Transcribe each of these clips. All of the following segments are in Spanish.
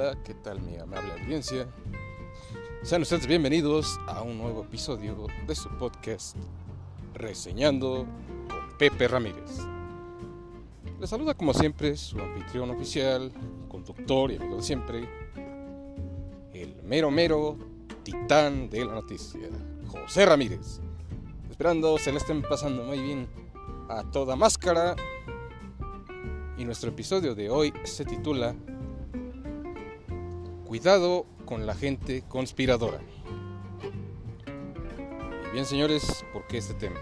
Hola, ¿qué tal mi amable audiencia? Sean ustedes bienvenidos a un nuevo episodio de su podcast Reseñando con Pepe Ramírez. Les saluda como siempre su anfitrión oficial, conductor y amigo de siempre, el mero mero titán de la noticia, José Ramírez. Esperando se le estén pasando muy bien a toda máscara. Y nuestro episodio de hoy se titula Cuidado con la gente conspiradora. Y bien señores, ¿por qué este tema?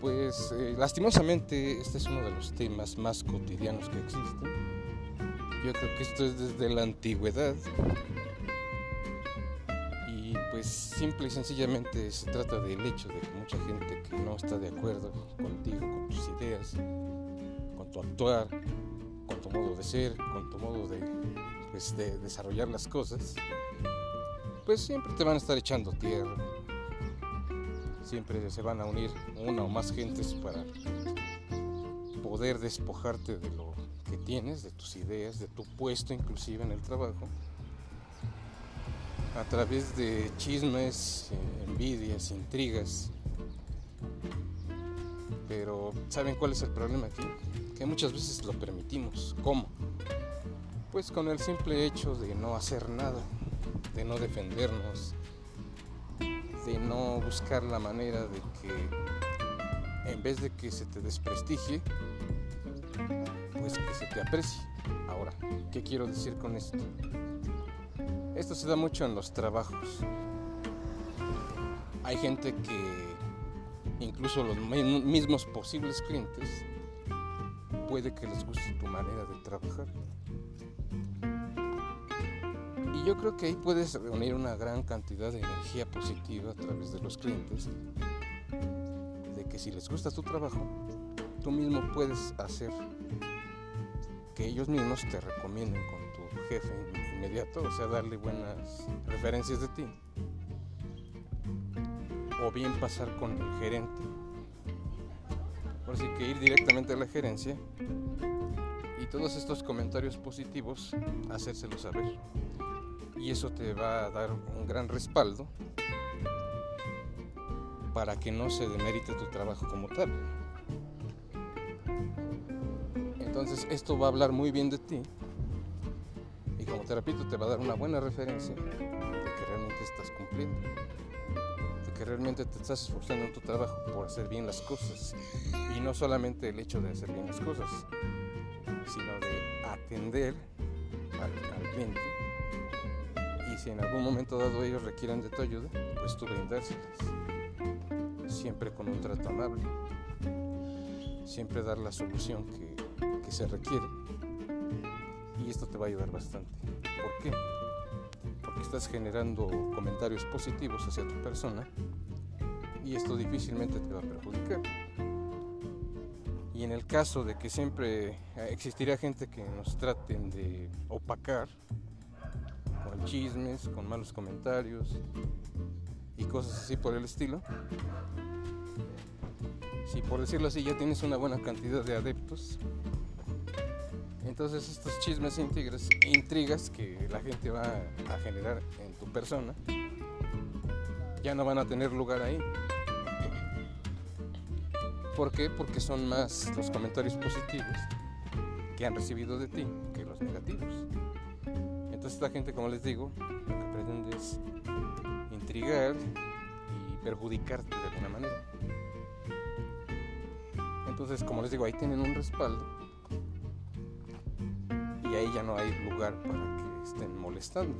Pues eh, lastimosamente este es uno de los temas más cotidianos que existen. Yo creo que esto es desde la antigüedad. Y pues simple y sencillamente se trata del hecho de que mucha gente que no está de acuerdo contigo, con tus ideas, con tu actuar, con tu modo de ser, con tu modo de, pues, de desarrollar las cosas, pues siempre te van a estar echando tierra. Siempre se van a unir una o más gentes para poder despojarte de lo que tienes, de tus ideas, de tu puesto inclusive en el trabajo, a través de chismes, envidias, intrigas. Pero ¿saben cuál es el problema aquí? Que muchas veces lo permitimos. ¿Cómo? Pues con el simple hecho de no hacer nada, de no defendernos, de no buscar la manera de que en vez de que se te desprestigie, pues que se te aprecie. Ahora, ¿qué quiero decir con esto? Esto se da mucho en los trabajos. Hay gente que incluso los mismos posibles clientes puede que les guste tu manera de trabajar. Y yo creo que ahí puedes reunir una gran cantidad de energía positiva a través de los clientes, de que si les gusta tu trabajo, tú mismo puedes hacer que ellos mismos te recomienden con tu jefe inmediato, o sea, darle buenas referencias de ti. O bien pasar con el gerente así que ir directamente a la gerencia y todos estos comentarios positivos hacérselos saber. Y eso te va a dar un gran respaldo para que no se demerite tu trabajo como tal. Entonces esto va a hablar muy bien de ti y como te repito te va a dar una buena referencia de que realmente estás cumpliendo que realmente te estás esforzando en tu trabajo por hacer bien las cosas. Y no solamente el hecho de hacer bien las cosas, sino de atender al, cliente. Y si en algún momento dado ellos requieran de tu ayuda, pues tú brindárselas. Siempre con un trato amable. Siempre dar la solución que, que se requiere. Y esto te va a ayudar bastante. ¿Por qué? Estás generando comentarios positivos hacia tu persona y esto difícilmente te va a perjudicar. Y en el caso de que siempre existiría gente que nos traten de opacar con chismes, con malos comentarios y cosas así por el estilo, si por decirlo así ya tienes una buena cantidad de adeptos, entonces estos chismes intrigas, intrigas que la gente va a generar en tu persona ya no van a tener lugar ahí. ¿Por qué? Porque son más los comentarios positivos que han recibido de ti que los negativos. Entonces esta gente, como les digo, lo que pretende es intrigar y perjudicarte de alguna manera. Entonces, como les digo, ahí tienen un respaldo ahí ya no hay lugar para que estén molestando.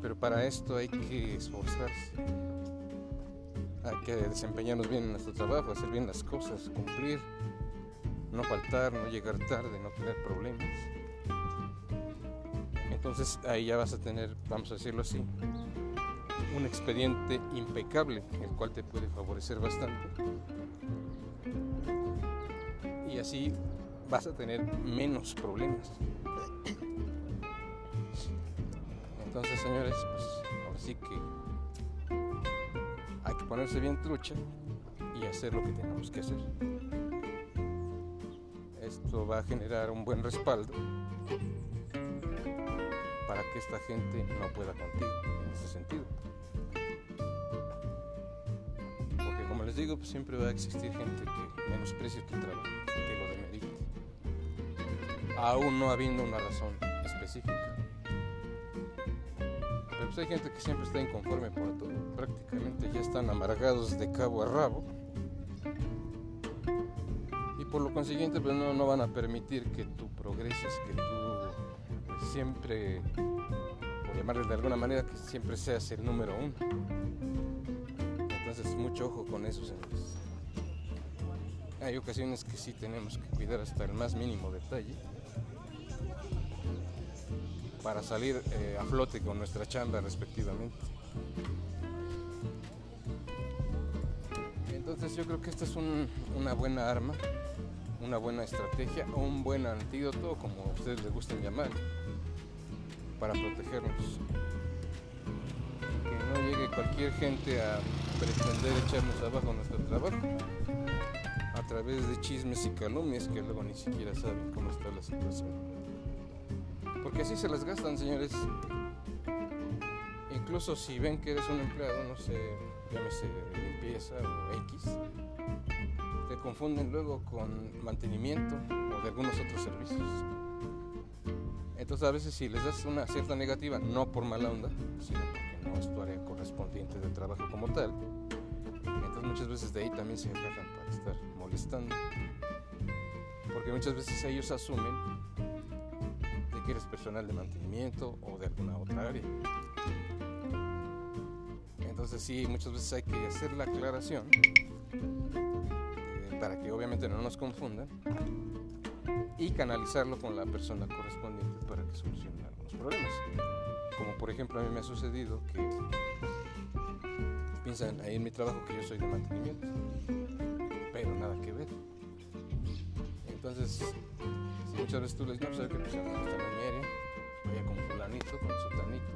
Pero para esto hay que esforzarse, hay que desempeñarnos bien en nuestro trabajo, hacer bien las cosas, cumplir, no faltar, no llegar tarde, no tener problemas. Entonces ahí ya vas a tener, vamos a decirlo así, un expediente impecable, el cual te puede favorecer bastante. Y así vas a tener menos problemas. Entonces, señores, pues ahora que hay que ponerse bien trucha y hacer lo que tenemos que hacer. esto va a generar un buen respaldo para que esta gente no pueda contigo en ese sentido. Porque como les digo, pues siempre va a existir gente que menosprecie tu trabajo, aún no habiendo una razón específica. Pero pues hay gente que siempre está inconforme por todo, prácticamente ya están amargados de cabo a rabo y por lo consiguiente pues no, no van a permitir que tú progreses, que tú pues, siempre, por llamarles de alguna manera, que siempre seas el número uno. Entonces mucho ojo con eso, señores. Hay ocasiones que sí tenemos que cuidar hasta el más mínimo detalle para salir eh, a flote con nuestra chamba respectivamente. Entonces yo creo que esta es un- una buena arma, una buena estrategia o un buen antídoto, como a ustedes les gusten llamar, para protegernos. Que no llegue cualquier gente a pretender echarnos abajo nuestro trabajo a través de chismes y calumnias que luego ni siquiera saben cómo está la situación. Porque así se las gastan, señores. Incluso si ven que eres un empleado, no sé, llámese limpieza o X, te confunden luego con mantenimiento o de algunos otros servicios. Entonces a veces si les das una cierta negativa, no por mala onda, sino porque no es tu área correspondiente de trabajo como tal, entonces muchas veces de ahí también se agarran para estar molestando. Porque muchas veces ellos asumen de que eres personal de mantenimiento o de alguna otra área. Entonces sí, muchas veces hay que hacer la aclaración eh, para que obviamente no nos confundan y canalizarlo con la persona correspondiente para que solucione algunos problemas. Como por ejemplo a mí me ha sucedido que piensan ahí en mi trabajo que yo soy de mantenimiento, pero nada que ver. Entonces, muchas veces tú les dices, no, pues, que en mi área, vaya con fulanito, con sutanito,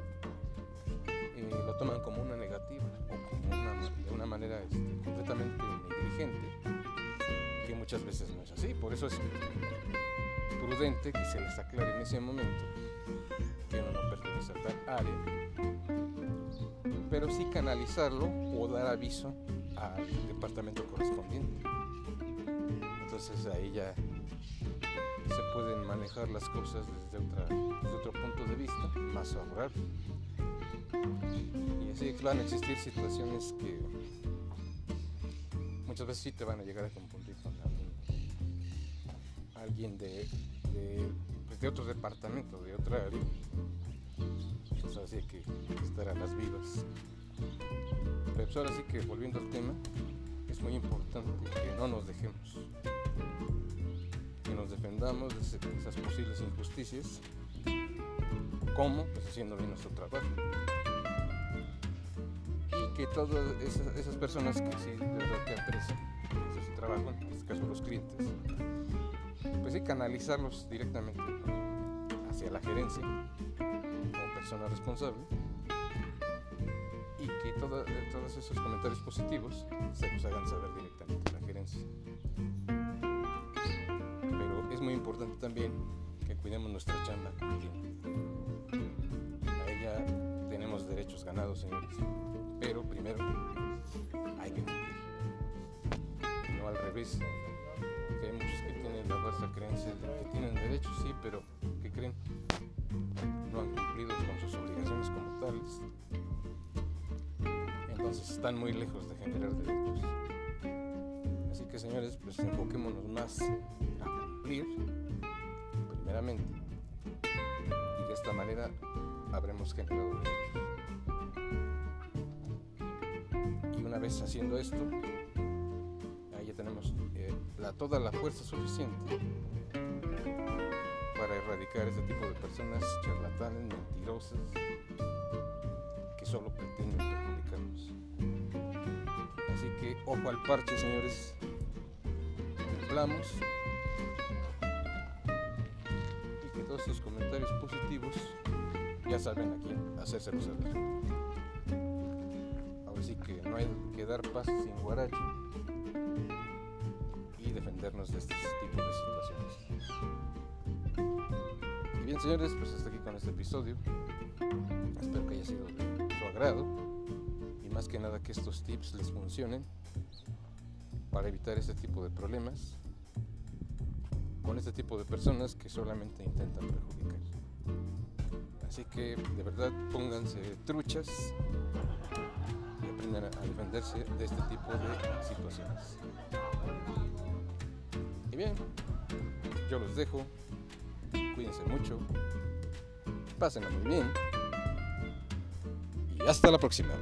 y lo toman como una negativa o como de una manera este, completamente negligente, que muchas veces no es así. Por eso es prudente que se les aclare en ese momento que uno no pertenece a tal área, pero sí canalizarlo o dar aviso al departamento correspondiente. Entonces ahí ya se pueden manejar las cosas desde, otra, desde otro punto de vista más favorable. Y así van a existir situaciones que muchas veces sí te van a llegar a confundir con alguien de, de, pues, de otro departamento, de otra área. Entonces así hay que estar a las vivas. Pero pues ahora sí que volviendo al tema, es muy importante que no nos dejemos, nos defendamos de esas posibles injusticias. ¿Cómo? Pues haciendo bien nuestro trabajo. Y que todas esas, personas que sí de verdad aprecian, que haces su trabajo, en este caso los clientes, pues sí canalizarlos directamente hacia la gerencia como persona responsable y que toda- todos esos comentarios positivos se los hagan saber directamente a la gerencia. Es muy importante también que cuidemos nuestra chamba. A ella tenemos derechos ganados, señores, pero primero hay que cumplir. No al revés, que hay muchos que tienen la falsa creencia de que tienen derechos, sí, pero ¿qué creen? No han cumplido con sus obligaciones como tales. Entonces están muy lejos de generar derechos. Así que señores, pues enfoquémonos más cumplir, primeramente, y de esta manera habremos generado derechos. Y una vez haciendo esto, ahí ya tenemos eh, la, toda la fuerza suficiente para erradicar ese tipo de personas charlatanes, mentirosas, que solo pretenden perjudicarnos. Así que ojo al parche, señores. Cumplamos. Todos estos comentarios positivos ya saben a quién hacérselos saber. Ahora sí que no hay que dar pasos sin guarache y defendernos de este tipo de situaciones. Y bien, señores, pues hasta aquí con este episodio. Espero que haya sido de su agrado y más que nada que estos tips les funcionen para evitar este tipo de problemas con este tipo de personas que solamente intentan perjudicar. Así que de verdad pónganse truchas y aprendan a defenderse de este tipo de situaciones. Y bien, yo los dejo. Cuídense mucho. Pásenlo muy bien. Y hasta la próxima.